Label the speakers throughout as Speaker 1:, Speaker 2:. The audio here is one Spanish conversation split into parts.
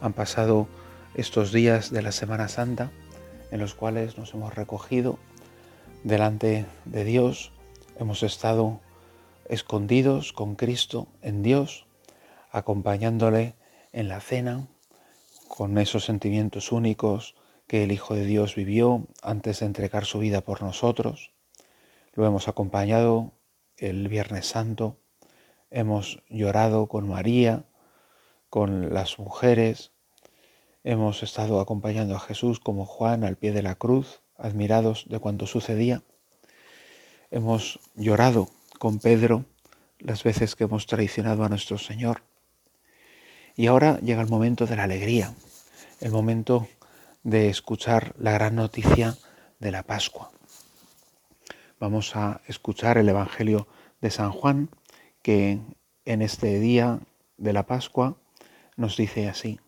Speaker 1: han pasado estos días de la Semana Santa en los cuales nos hemos recogido delante de Dios, hemos estado escondidos con Cristo en Dios, acompañándole en la cena, con esos sentimientos únicos que el Hijo de Dios vivió antes de entregar su vida por nosotros. Lo hemos acompañado el Viernes Santo, hemos llorado con María, con las mujeres, Hemos estado acompañando a Jesús como Juan al pie de la cruz, admirados de cuanto sucedía. Hemos llorado con Pedro las veces que hemos traicionado a nuestro Señor. Y ahora llega el momento de la alegría, el momento de escuchar la gran noticia de la Pascua. Vamos a escuchar el Evangelio de San Juan, que en este día de la Pascua nos dice así.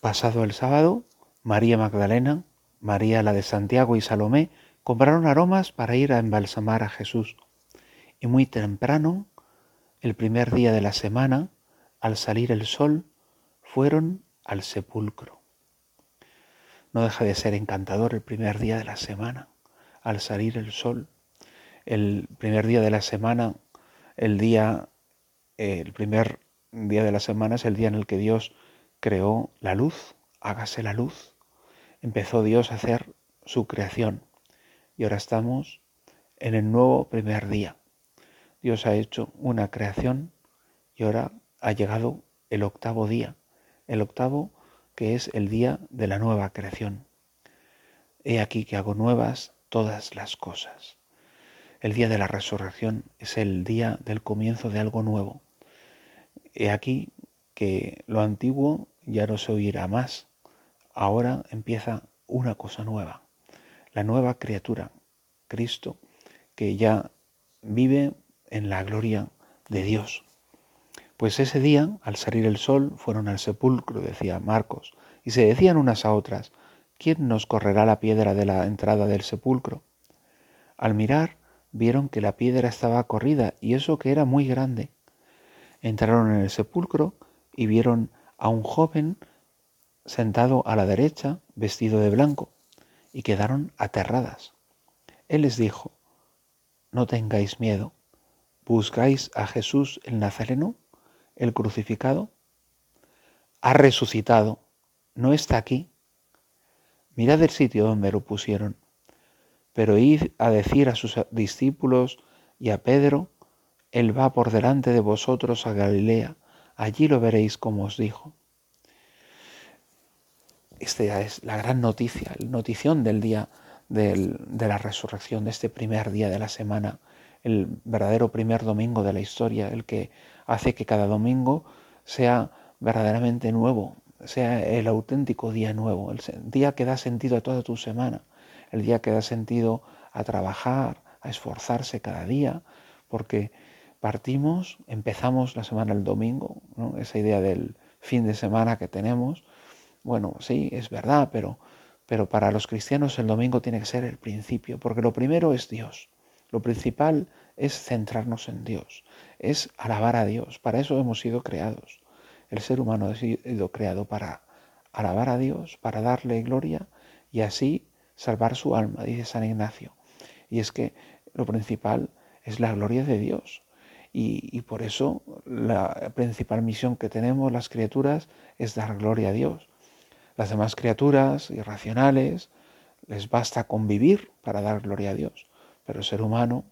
Speaker 1: Pasado el sábado, María Magdalena, María la de Santiago y Salomé compraron aromas para ir a embalsamar a Jesús. Y muy temprano, el primer día de la semana, al salir el sol, fueron al sepulcro. No deja de ser encantador el primer día de la semana, al salir el sol. El primer día de la semana, el día, el primer día de la semana es el día en el que Dios creó la luz, hágase la luz. Empezó Dios a hacer su creación y ahora estamos en el nuevo primer día. Dios ha hecho una creación y ahora ha llegado el octavo día, el octavo que es el día de la nueva creación. He aquí que hago nuevas todas las cosas. El día de la resurrección es el día del comienzo de algo nuevo. He aquí que lo antiguo ya no se oirá más. Ahora empieza una cosa nueva, la nueva criatura, Cristo, que ya vive en la gloria de Dios. Pues ese día, al salir el sol, fueron al sepulcro, decía Marcos, y se decían unas a otras, ¿quién nos correrá la piedra de la entrada del sepulcro? Al mirar, vieron que la piedra estaba corrida, y eso que era muy grande. Entraron en el sepulcro y vieron a un joven sentado a la derecha, vestido de blanco, y quedaron aterradas. Él les dijo, no tengáis miedo, ¿buscáis a Jesús el Nazareno, el crucificado? Ha resucitado, no está aquí. Mirad el sitio donde lo pusieron, pero id a decir a sus discípulos y a Pedro, Él va por delante de vosotros a Galilea, allí lo veréis como os dijo. Esta es la gran noticia, la notición del día de la resurrección, de este primer día de la semana, el verdadero primer domingo de la historia, el que hace que cada domingo sea verdaderamente nuevo, sea el auténtico día nuevo, el día que da sentido a toda tu semana, el día que da sentido a trabajar, a esforzarse cada día, porque partimos, empezamos la semana el domingo, esa idea del fin de semana que tenemos. Bueno, sí, es verdad, pero, pero para los cristianos el domingo tiene que ser el principio, porque lo primero es Dios. Lo principal es centrarnos en Dios, es alabar a Dios. Para eso hemos sido creados. El ser humano ha sido creado para alabar a Dios, para darle gloria y así salvar su alma, dice San Ignacio. Y es que lo principal es la gloria de Dios. Y, por eso la principal misión que tenemos las criaturas es dar gloria a Dios. Las demás criaturas irracionales les basta convivir para dar gloria a Dios, pero el ser humano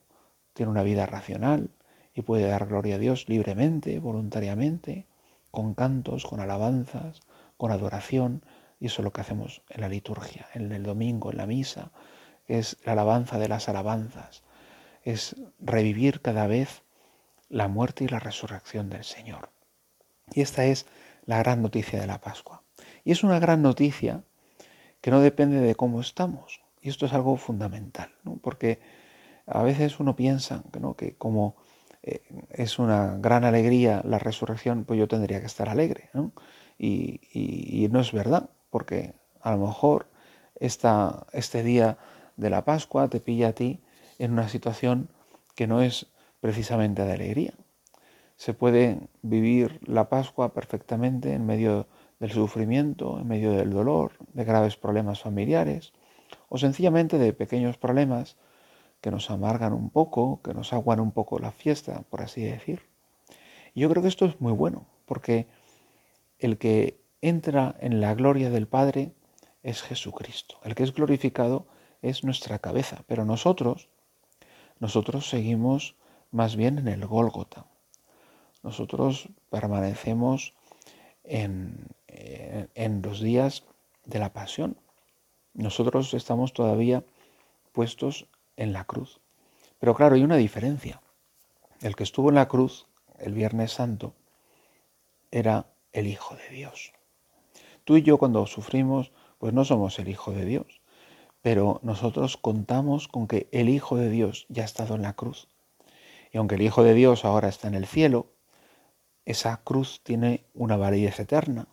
Speaker 1: tiene una vida racional y puede dar gloria a Dios libremente, voluntariamente, con cantos, con alabanzas, con adoración, y eso es lo que hacemos en la liturgia, en el domingo, en la misa, es la alabanza de las alabanzas, es revivir cada vez la muerte y la resurrección del Señor. Y esta es la gran noticia de la Pascua. Y es una gran noticia que no depende de cómo estamos. Y esto es algo fundamental, porque a veces uno piensa que como eh, es una gran alegría la resurrección, pues yo tendría que estar alegre. Y, no es verdad, porque a lo mejor esta, este día de la Pascua te pilla a ti en una situación que no es precisamente de alegría. Se puede vivir la Pascua perfectamente en medio del sufrimiento, en medio del dolor, de graves problemas familiares o sencillamente de pequeños problemas que nos amargan un poco, que nos aguan un poco la fiesta, por así decir. Y yo creo que esto es muy bueno, porque el que entra en la gloria del Padre es Jesucristo. El que es glorificado es nuestra cabeza, pero nosotros, nosotros seguimos más bien en el Gólgota. Nosotros permanecemos en, en los días de la pasión. Nosotros estamos todavía puestos en la cruz. Pero claro, hay una diferencia. El que estuvo en la cruz el Viernes Santo era el Hijo de Dios. Tú y yo cuando sufrimos, pues no somos el Hijo de Dios, pero nosotros contamos con que el Hijo de Dios ya ha estado en la cruz. Y aunque el Hijo de Dios ahora está en el cielo, esa cruz tiene una validez eterna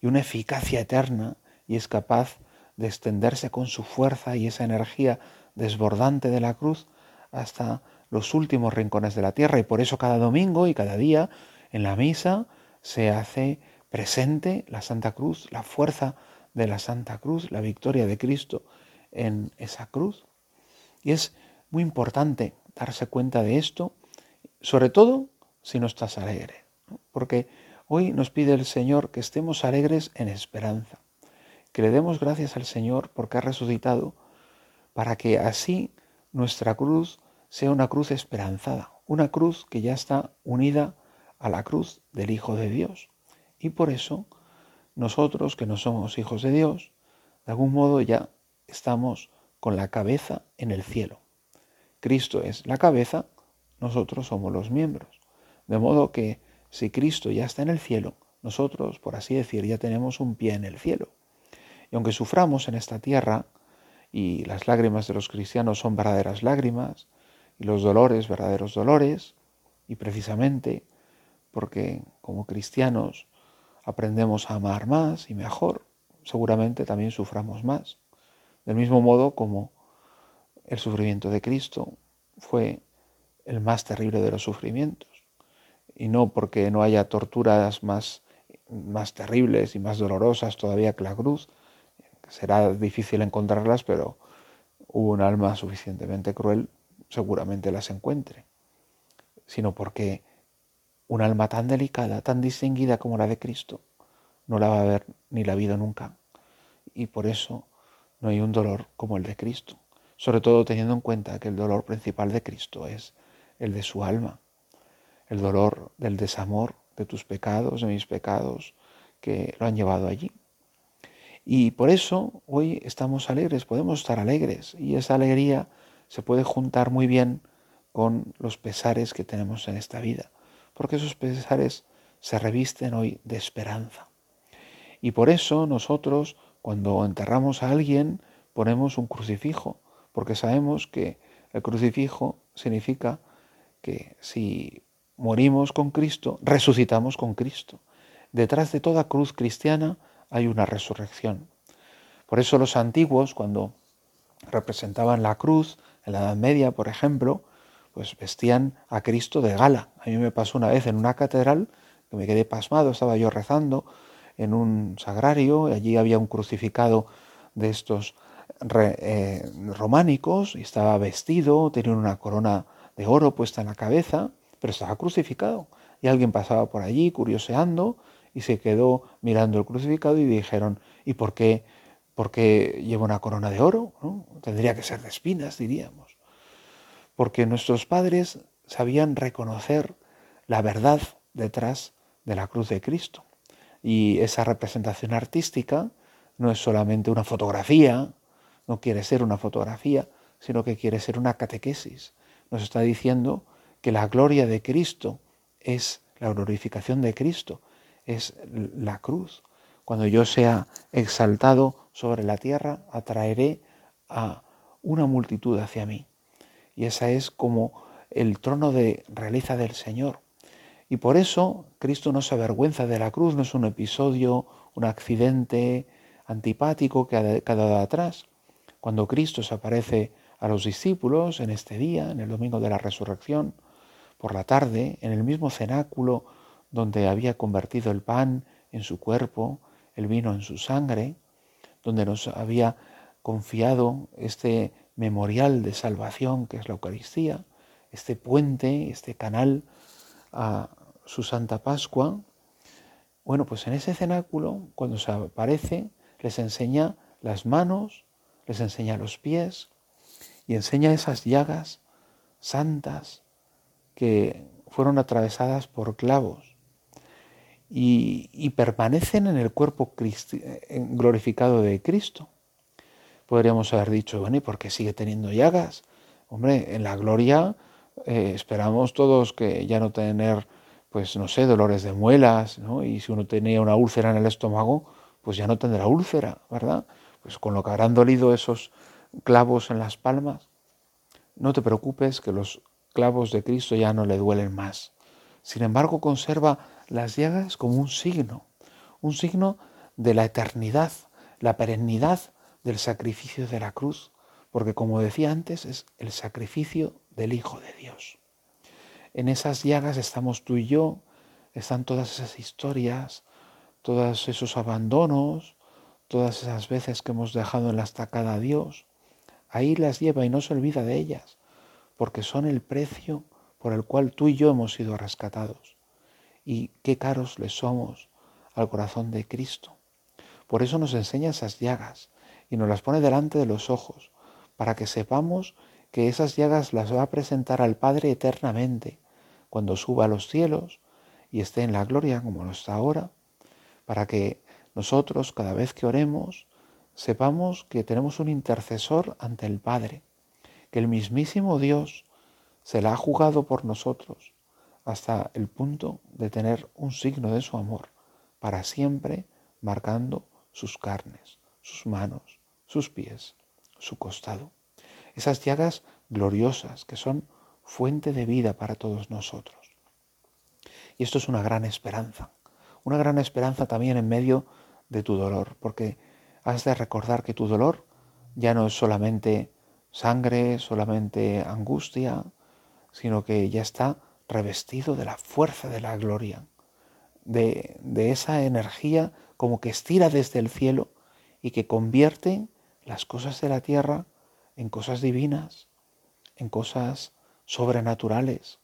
Speaker 1: y una eficacia eterna y es capaz de extenderse con su fuerza y esa energía desbordante de la cruz hasta los últimos rincones de la tierra. Y por eso cada domingo y cada día en la misa se hace presente la Santa Cruz, la fuerza de la Santa Cruz, la victoria de Cristo en esa cruz. Y es muy importante darse cuenta de esto, sobre todo si no estás alegre, porque hoy nos pide el Señor que estemos alegres en esperanza, que le demos gracias al Señor porque ha resucitado para que así nuestra cruz sea una cruz esperanzada, una cruz que ya está unida a la cruz del Hijo de Dios. Y por eso nosotros que no somos hijos de Dios, de algún modo ya estamos con la cabeza en el cielo. Cristo es la cabeza, nosotros somos los miembros. De modo que si Cristo ya está en el cielo, nosotros, por así decir, ya tenemos un pie en el cielo. Y aunque suframos en esta tierra, y las lágrimas de los cristianos son verdaderas lágrimas y los dolores verdaderos dolores y precisamente porque como cristianos aprendemos a amar más y mejor, seguramente también suframos más. Del mismo modo como el sufrimiento de Cristo fue el más terrible de los sufrimientos. Y no porque no haya torturas más, más terribles y más dolorosas todavía que la cruz, será difícil encontrarlas, pero hubo un alma suficientemente cruel, seguramente las encuentre, sino porque un alma tan delicada, tan distinguida como la de Cristo, no la va a ver ni la vida nunca. Y por eso no hay un dolor como el de Cristo, sobre todo teniendo en cuenta que el dolor principal de Cristo es el de su alma, el dolor del desamor de tus pecados, de mis pecados, que lo han llevado allí. Y por eso hoy estamos alegres, podemos estar alegres y esa alegría se puede juntar muy bien con los pesares que tenemos en esta vida, porque esos pesares se revisten hoy de esperanza. Y por eso nosotros cuando enterramos a alguien ponemos un crucifijo, porque sabemos que el crucifijo significa que si morimos con Cristo, resucitamos con Cristo. Detrás de toda cruz cristiana hay una resurrección. Por eso los antiguos, cuando representaban la cruz, en la Edad Media, por ejemplo, pues vestían a Cristo de gala. A mí me pasó una vez en una catedral que me quedé pasmado, estaba yo rezando en un sagrario, y allí había un crucificado de estos eh, románicos, y estaba vestido, tenía una corona de oro puesta en la cabeza, pero estaba crucificado. Y alguien pasaba por allí curioseando y se quedó mirando el crucificado y dijeron, ¿y por qué, por qué lleva una corona de oro? Tendría que ser de espinas, diríamos. Porque nuestros padres sabían reconocer la verdad detrás de la cruz de Cristo. Y esa representación artística no es solamente una fotografía, no quiere ser una fotografía, sino que quiere ser una catequesis. Nos está diciendo que la gloria de Cristo es la glorificación de Cristo, es la cruz. cuando yo sea exaltado sobre la tierra, atraeré a una multitud hacia mí. Y esa es como el trono de realeza del Señor. Y por eso Cristo no se avergüenza de la cruz, no es un episodio, un accidente antipático que ha quedado atrás. Cuando Cristo se aparece a los discípulos en este día, en el domingo de la resurrección, por la tarde, en el mismo cenáculo donde había convertido el pan en su cuerpo, el vino en su sangre, donde nos había confiado este memorial de salvación que es la Eucaristía, este puente, este canal a su Santa Pascua. Bueno, pues en ese cenáculo, cuando se aparece, les enseña las manos, les enseña los pies y enseña esas llagas santas que fueron atravesadas por clavos y, permanecen en el cuerpo glorificado de Cristo. Podríamos haber dicho, bueno, ¿y por qué sigue teniendo llagas? Hombre, en la gloria eh, esperamos todos que ya no tener, pues no sé, dolores de muelas, ¿no? Y si uno tenía una úlcera en el estómago, pues ya no tendrá úlcera, ¿verdad? Pues con lo que habrán dolido esos clavos en las palmas, no te preocupes que los clavos de Cristo ya no le duelen más. Sin embargo, conserva las llagas como un signo, un signo de la eternidad, la perennidad del sacrificio de la cruz, porque como decía antes, es el sacrificio del Hijo de Dios. En esas llagas estamos tú y yo, están todas esas historias, todos esos abandonos, todas esas veces que hemos dejado en la estacada a Dios. Ahí las lleva y no se olvida de ellas, porque son el precio por el cual tú y yo hemos sido rescatados. Y qué caros le somos al corazón de Cristo. Por eso nos enseña esas llagas y nos las pone delante de los ojos, para que sepamos que esas llagas las va a presentar al Padre eternamente, cuando suba a los cielos y esté en la gloria como lo está ahora, para que nosotros cada vez que oremos sepamos que tenemos un intercesor ante el Padre, que el mismísimo Dios se la ha jugado por nosotros hasta el punto de tener un signo de su amor para siempre marcando sus carnes, sus manos, sus pies, su costado. Esas llagas gloriosas que son fuente de vida para todos nosotros. Y esto es una gran esperanza, una gran esperanza también en medio de tu dolor, porque has de recordar que tu dolor ya no es solamente sangre, solamente angustia, sino que ya está revestido de la fuerza de la gloria, de, de esa energía como que estira desde el cielo y que convierte las cosas de la tierra en cosas divinas, en cosas sobrenaturales.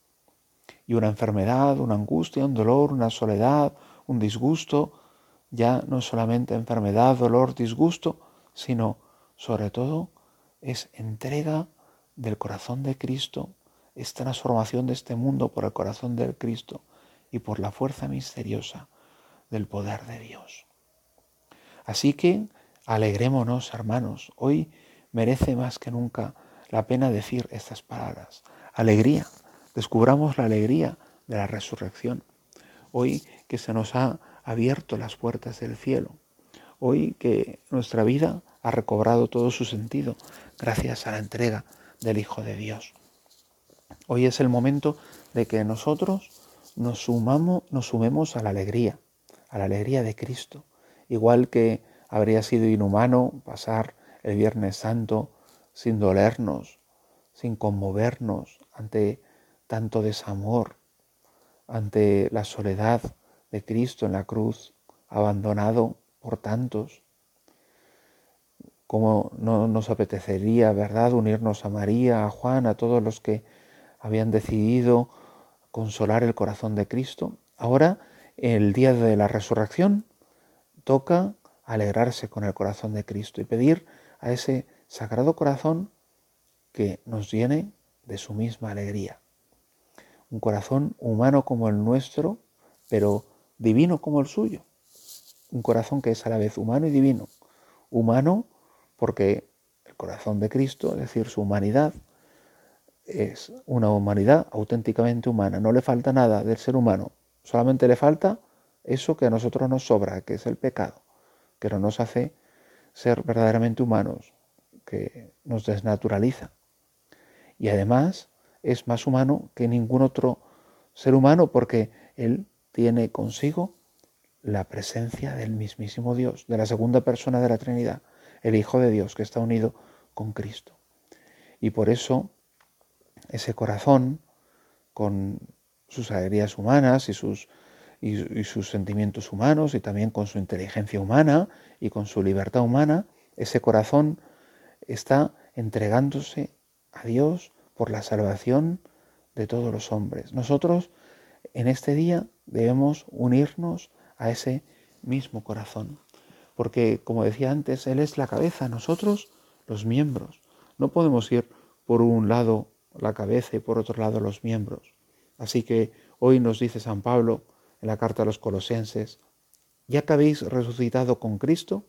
Speaker 1: Y una enfermedad, una angustia, un dolor, una soledad, un disgusto, ya no solamente enfermedad, dolor, disgusto, sino sobre todo es entrega del corazón de Cristo, es transformación de este mundo por el corazón del Cristo y por la fuerza misteriosa del poder de Dios. Así que alegrémonos, hermanos, hoy merece más que nunca la pena decir estas palabras. Alegría, descubramos la alegría de la resurrección. Hoy que se nos ha abierto las puertas del cielo. Hoy que nuestra vida ha recobrado todo su sentido gracias a la entrega del Hijo de Dios. Hoy es el momento de que nosotros nos, sumamos, nos sumemos a la alegría, a la alegría de Cristo. Igual que habría sido inhumano pasar el Viernes Santo sin dolernos, sin conmovernos ante tanto desamor, ante la soledad de Cristo en la cruz, abandonado por tantos. Como no nos apetecería, ¿verdad?, unirnos a María, a Juan, a todos los que habían decidido consolar el corazón de Cristo. Ahora, el día de la resurrección, toca alegrarse con el corazón de Cristo y pedir a ese sagrado corazón que nos llene de su misma alegría. Un corazón humano como el nuestro, pero divino como el suyo. Un corazón que es a la vez humano y divino. Humano porque el corazón de Cristo, es decir, su humanidad, es una humanidad auténticamente humana. No le falta nada del ser humano. Solamente le falta eso que a nosotros nos sobra, que es el pecado. que no nos hace ser verdaderamente humanos, que nos desnaturaliza. Y además es más humano que ningún otro ser humano porque Él tiene consigo la presencia del mismísimo Dios, de la segunda persona de la Trinidad, el Hijo de Dios que está unido con Cristo. Y por eso ese corazón, con sus alegrías humanas y sus, y, sus sentimientos humanos y también con su inteligencia humana y con su libertad humana, ese corazón está entregándose a Dios por la salvación de todos los hombres. Nosotros en este día debemos unirnos a ese mismo corazón, porque como decía antes, Él es la cabeza, nosotros los miembros. No podemos ir por un lado la cabeza y por otro lado los miembros. Así que hoy nos dice San Pablo en la carta a los colosenses, ya que habéis resucitado con Cristo,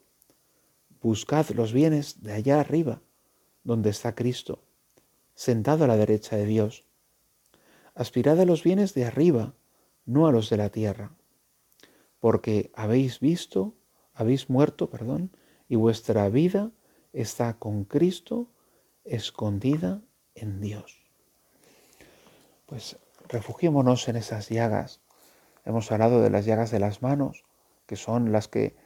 Speaker 1: buscad los bienes de allá arriba, donde está Cristo, sentado a la derecha de Dios. Aspirad a los bienes de arriba, no a los de la tierra, porque habéis visto, habéis muerto, perdón, y vuestra vida está con Cristo escondida en Dios. Pues refugiémonos en esas llagas. Hemos hablado de las llagas de las manos, que son las que,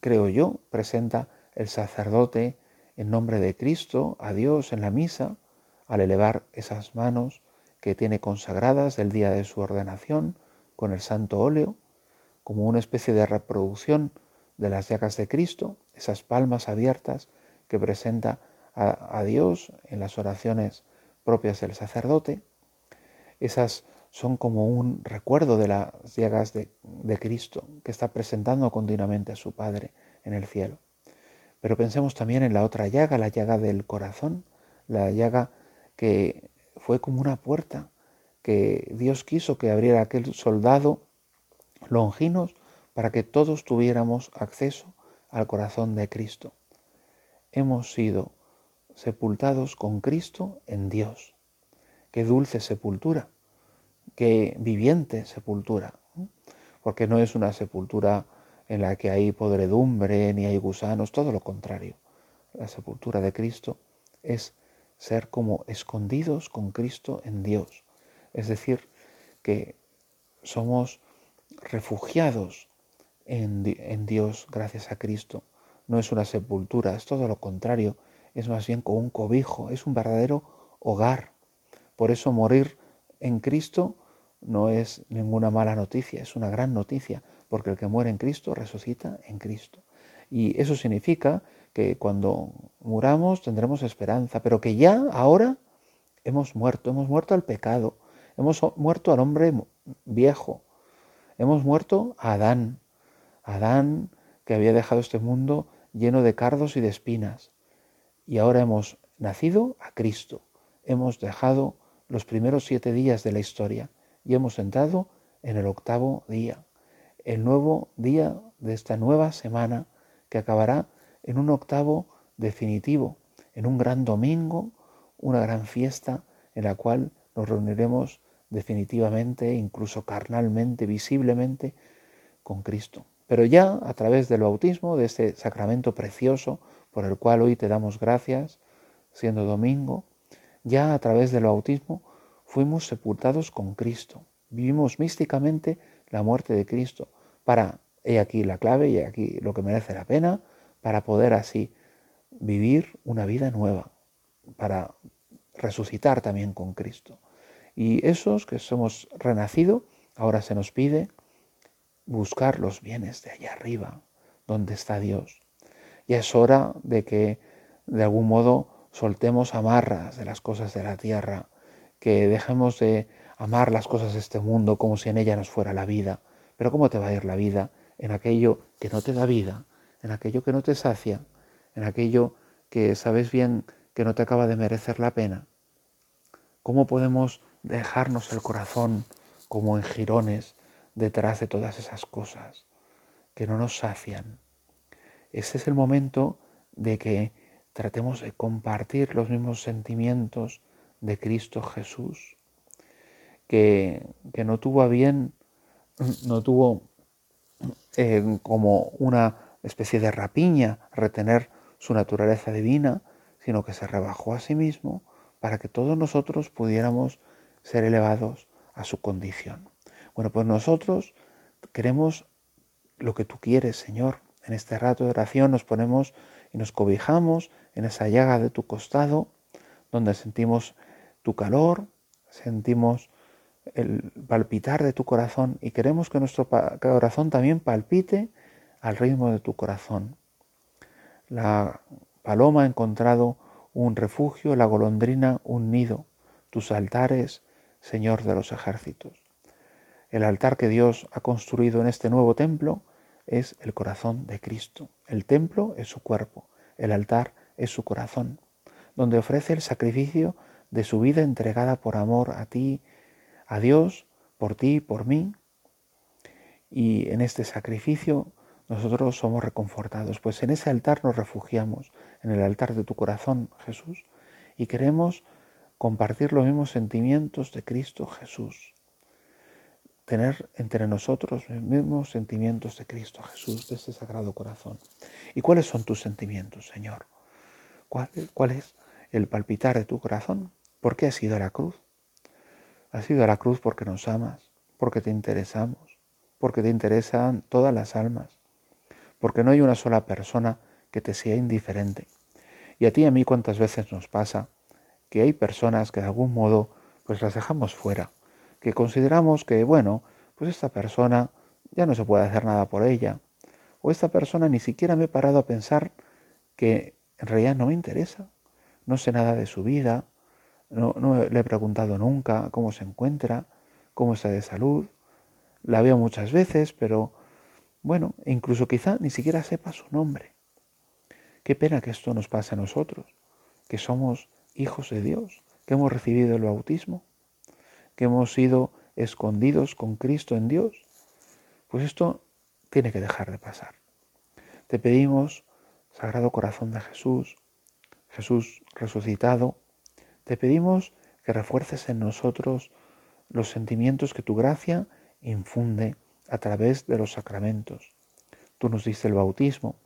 Speaker 1: creo yo, presenta el sacerdote en nombre de Cristo a Dios en la misa, al elevar esas manos que tiene consagradas del día de su ordenación con el santo óleo, como una especie de reproducción de las llagas de Cristo, esas palmas abiertas que presenta a, Dios en las oraciones propias del sacerdote. Esas son como un recuerdo de las llagas de Cristo que está presentando continuamente a su Padre en el cielo. Pero pensemos también en la otra llaga, la llaga del corazón, la llaga que fue como una puerta que Dios quiso que abriera aquel soldado longinos para que todos tuviéramos acceso al corazón de Cristo. Hemos sido sepultados con Cristo en Dios. Qué dulce sepultura, qué viviente sepultura, porque no es una sepultura en la que hay podredumbre ni hay gusanos, todo lo contrario. La sepultura de Cristo es ser como escondidos con Cristo en Dios. Es decir, que somos refugiados en, en, Dios gracias a Cristo. No es una sepultura, es todo lo contrario, es más bien como un cobijo, es un verdadero hogar. Por eso morir en Cristo no es ninguna mala noticia, es una gran noticia, porque el que muere en Cristo resucita en Cristo. Y eso significa que cuando muramos tendremos esperanza, pero que ya ahora hemos muerto, hemos muerto al pecado, hemos muerto al hombre viejo, hemos muerto a Adán, Adán que había dejado este mundo lleno de cardos y de espinas, y ahora hemos nacido a Cristo. Hemos dejado los primeros siete días de la historia y hemos entrado en el octavo día, el nuevo día de esta nueva semana que acabará en un octavo definitivo, en un gran domingo, una gran fiesta en la cual nos reuniremos definitivamente, incluso carnalmente, visiblemente, con Cristo. Pero ya a través del bautismo, de este sacramento precioso, por el cual hoy te damos gracias, siendo domingo, ya a través del bautismo fuimos sepultados con Cristo. Vivimos místicamente la muerte de Cristo para, he aquí la clave y aquí lo que merece la pena, para poder así vivir una vida nueva, para resucitar también con Cristo. Y esos que somos renacido, ahora se nos pide buscar los bienes de allá arriba, donde está Dios. Ya es hora de que de algún modo soltemos amarras de las cosas de la tierra, que dejemos de amar las cosas de este mundo como si en ella nos fuera la vida. Pero ¿cómo te va a ir la vida en aquello que no te da vida, en aquello que no te sacia, en aquello que sabes bien que no te acaba de merecer la pena? ¿Cómo podemos dejarnos el corazón como en jirones detrás de todas esas cosas que no nos sacian? Este es el momento de que tratemos de compartir los mismos sentimientos de Cristo Jesús, que, no tuvo bien, no tuvo eh, como una especie de rapiña retener su naturaleza divina, sino que se rebajó a sí mismo para que todos nosotros pudiéramos ser elevados a su condición. Bueno, pues nosotros queremos lo que tú quieres, Señor. En este rato de oración nos ponemos y nos cobijamos en esa llaga de tu costado, donde sentimos tu calor, sentimos el palpitar de tu corazón y queremos que nuestro corazón también palpite al ritmo de tu corazón. La paloma ha encontrado un refugio, la golondrina un nido, tus altares, Señor de los ejércitos. El altar que Dios ha construido en este nuevo templo es el corazón de Cristo. El templo es su cuerpo, el altar es su corazón, donde ofrece el sacrificio de su vida entregada por amor a ti, a Dios, por ti, por mí. Y en este sacrificio nosotros somos reconfortados, pues en ese altar nos refugiamos, en el altar de tu corazón, Jesús, y queremos compartir los mismos sentimientos de Cristo Jesús, tener entre nosotros los mismos sentimientos de Cristo Jesús, de ese sagrado corazón. ¿Y cuáles son tus sentimientos, Señor? ¿Cuál, es el palpitar de tu corazón? ¿Por qué has ido a la cruz? Has ido a la cruz porque nos amas, porque te interesamos, porque te interesan todas las almas, porque no hay una sola persona que te sea indiferente. Y a ti y a mí cuántas veces nos pasa que hay personas que de algún modo pues las dejamos fuera, que consideramos que, bueno, pues esta persona ya no se puede hacer nada por ella, o esta persona ni siquiera me he parado a pensar que en realidad no me interesa, no sé nada de su vida, no, no le he preguntado nunca cómo se encuentra, cómo está de salud, la veo muchas veces, pero bueno, incluso quizá ni siquiera sepa su nombre. Qué pena que esto nos pase a nosotros, que somos hijos de Dios, que hemos recibido el bautismo, que hemos sido escondidos con Cristo en Dios. Pues esto tiene que dejar de pasar. Te pedimos, Sagrado Corazón de Jesús, Jesús resucitado, te pedimos que refuerces en nosotros los sentimientos que tu gracia infunde a través de los sacramentos. Tú nos diste el bautismo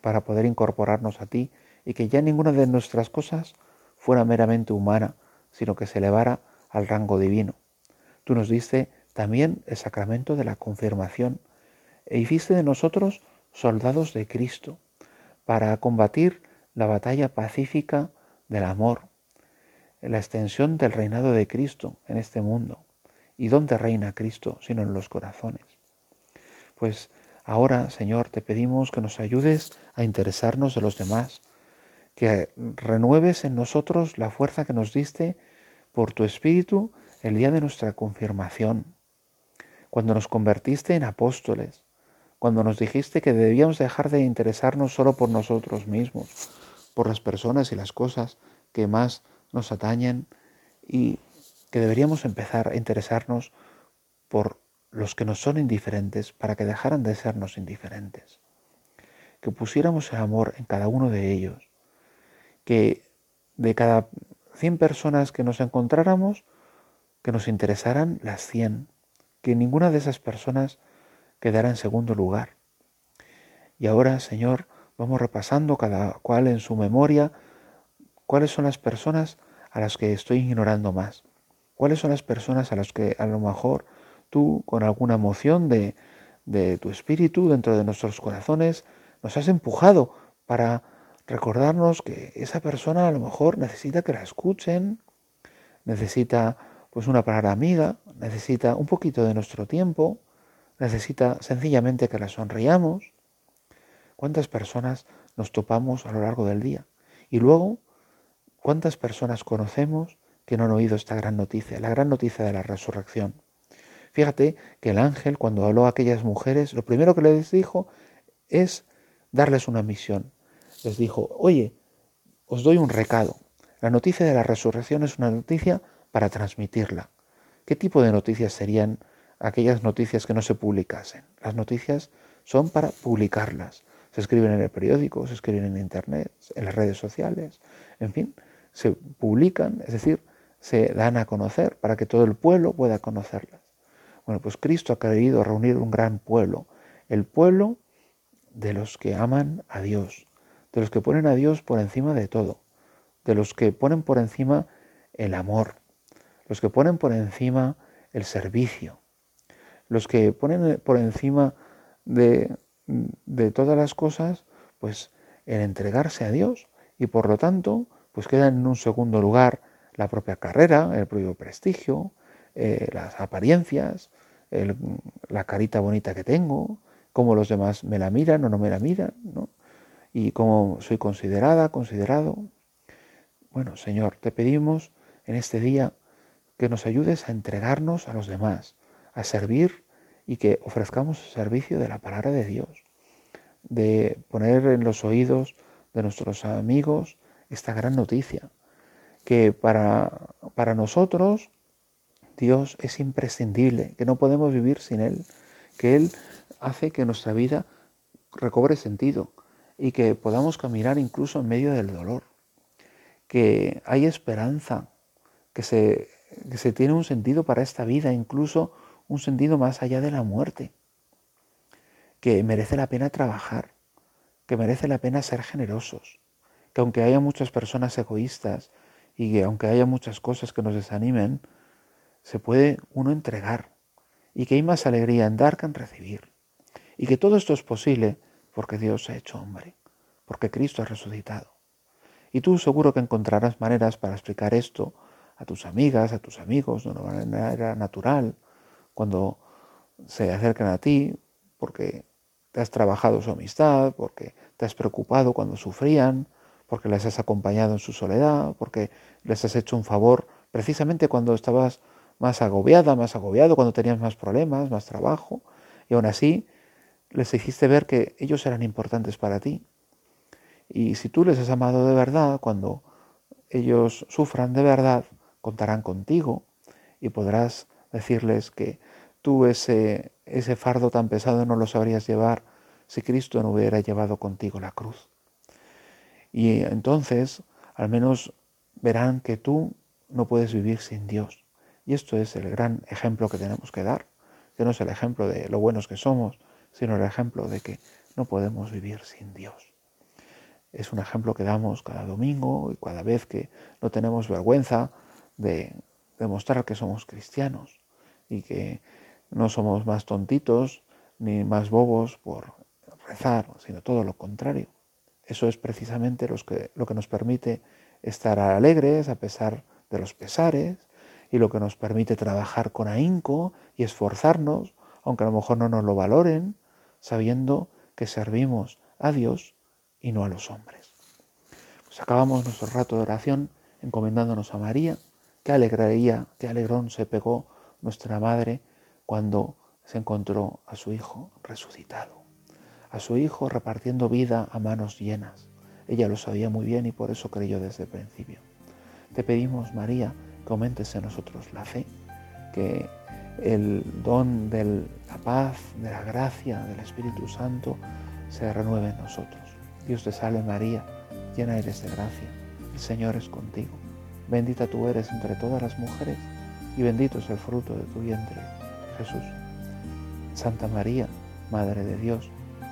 Speaker 1: para poder incorporarnos a ti y que ya ninguna de nuestras cosas fuera meramente humana, sino que se elevara al rango divino. Tú nos diste también el sacramento de la confirmación e hiciste de nosotros soldados de Cristo para combatir la batalla pacífica del amor, la extensión del reinado de Cristo en este mundo. ¿Y dónde reina Cristo sino en los corazones? Pues ahora, Señor, te pedimos que nos ayudes a interesarnos de los demás, que renueves en nosotros la fuerza que nos diste por tu Espíritu el día de nuestra confirmación, cuando nos convertiste en apóstoles, cuando nos dijiste que debíamos dejar de interesarnos solo por nosotros mismos, por las personas y las cosas que más nos atañen y que deberíamos empezar a interesarnos por los que nos son indiferentes para que dejaran de sernos indiferentes. Que pusiéramos el amor en cada uno de ellos. Que de cada 100 personas que nos encontráramos, que nos interesaran las 100. Que ninguna de esas personas quedara en segundo lugar. Y ahora, Señor, vamos repasando cada cual en su memoria cuáles son las personas a las que estoy ignorando más ¿Cuáles son las personas a las que a lo mejor tú, con alguna emoción de, de tu espíritu dentro de nuestros corazones, nos has empujado para recordarnos que esa persona a lo mejor necesita que la escuchen, necesita pues una palabra amiga, necesita un poquito de nuestro tiempo, necesita sencillamente que la sonriamos. ¿Cuántas personas nos topamos a lo largo del día? Y luego, ¿cuántas personas conocemos que no han oído esta gran noticia, la gran noticia de la resurrección. Fíjate que el ángel, cuando habló a aquellas mujeres, lo primero que les dijo es darles una misión. Les dijo, oye, os doy un recado. La noticia de la resurrección es una noticia para transmitirla. ¿Qué tipo de noticias serían aquellas noticias que no se publicasen? Las noticias son para publicarlas. Se escriben en el periódico, se escriben en Internet, en las redes sociales, en fin, se publican, es decir, se dan a conocer para que todo el pueblo pueda conocerlas. Bueno, pues Cristo ha querido reunir un gran pueblo, el pueblo de los que aman a Dios, de los que ponen a Dios por encima de todo, de los que ponen por encima el amor, los que ponen por encima el servicio, los que ponen por encima de, de todas las cosas, pues el entregarse a Dios y por lo tanto, pues quedan en un segundo lugar la propia carrera, el propio prestigio, eh, las apariencias, la carita bonita que tengo, cómo los demás me la miran o no me la miran, ¿no? y cómo soy considerada, considerado. Bueno, Señor, te pedimos en este día que nos ayudes a entregarnos a los demás, a servir y que ofrezcamos servicio de la palabra de Dios, de poner en los oídos de nuestros amigos esta gran noticia, que para, para nosotros Dios es imprescindible, que no podemos vivir sin Él, que Él hace que nuestra vida recobre sentido y que podamos caminar incluso en medio del dolor, que hay esperanza, que se, que se tiene un sentido para esta vida, incluso un sentido más allá de la muerte, que merece la pena trabajar, que merece la pena ser generosos, que aunque haya muchas personas egoístas y que aunque haya muchas cosas que nos desanimen, se puede uno entregar y que hay más alegría en dar que en recibir. Y que todo esto es posible porque Dios se ha hecho hombre, porque Cristo ha resucitado. Y tú seguro que encontrarás maneras para explicar esto a tus amigas, a tus amigos, de una manera natural, cuando se acercan a ti, porque te has trabajado su amistad, porque te has preocupado cuando sufrían, porque les has acompañado en su soledad, porque les has hecho un favor precisamente cuando estabas más agobiada, más agobiado, cuando tenías más problemas, más trabajo, y aún así les hiciste ver que ellos eran importantes para ti. Y si tú les has amado de verdad, cuando ellos sufran de verdad, contarán contigo y podrás decirles que tú ese, ese fardo tan pesado no lo sabrías llevar si Cristo no hubiera llevado contigo la cruz. Y entonces al menos verán que tú no puedes vivir sin Dios. Y esto es el gran ejemplo que tenemos que dar, que no es el ejemplo de lo buenos que somos, sino el ejemplo de que no podemos vivir sin Dios. Es un ejemplo que damos cada domingo y cada vez que no tenemos vergüenza de demostrar que somos cristianos y que no somos más tontitos ni más bobos por rezar, sino todo lo contrario. Eso es precisamente lo que nos permite estar alegres a pesar de los pesares y lo que nos permite trabajar con ahínco y esforzarnos, aunque a lo mejor no nos lo valoren, sabiendo que servimos a Dios y no a los hombres. Pues acabamos nuestro rato de oración encomendándonos a María. Qué alegría, qué alegrón se pegó nuestra madre cuando se encontró a su hijo resucitado, a su hijo repartiendo vida a manos llenas. Ella lo sabía muy bien y por eso creyó desde el principio. Te pedimos, María, que aumentes en nosotros la fe, que el don de la paz, de la gracia, del Espíritu Santo se renueve en nosotros. Dios te salve María, llena eres de gracia, el Señor es contigo. Bendita tú eres entre todas las mujeres y bendito es el fruto de tu vientre, Jesús. Santa María, Madre de Dios,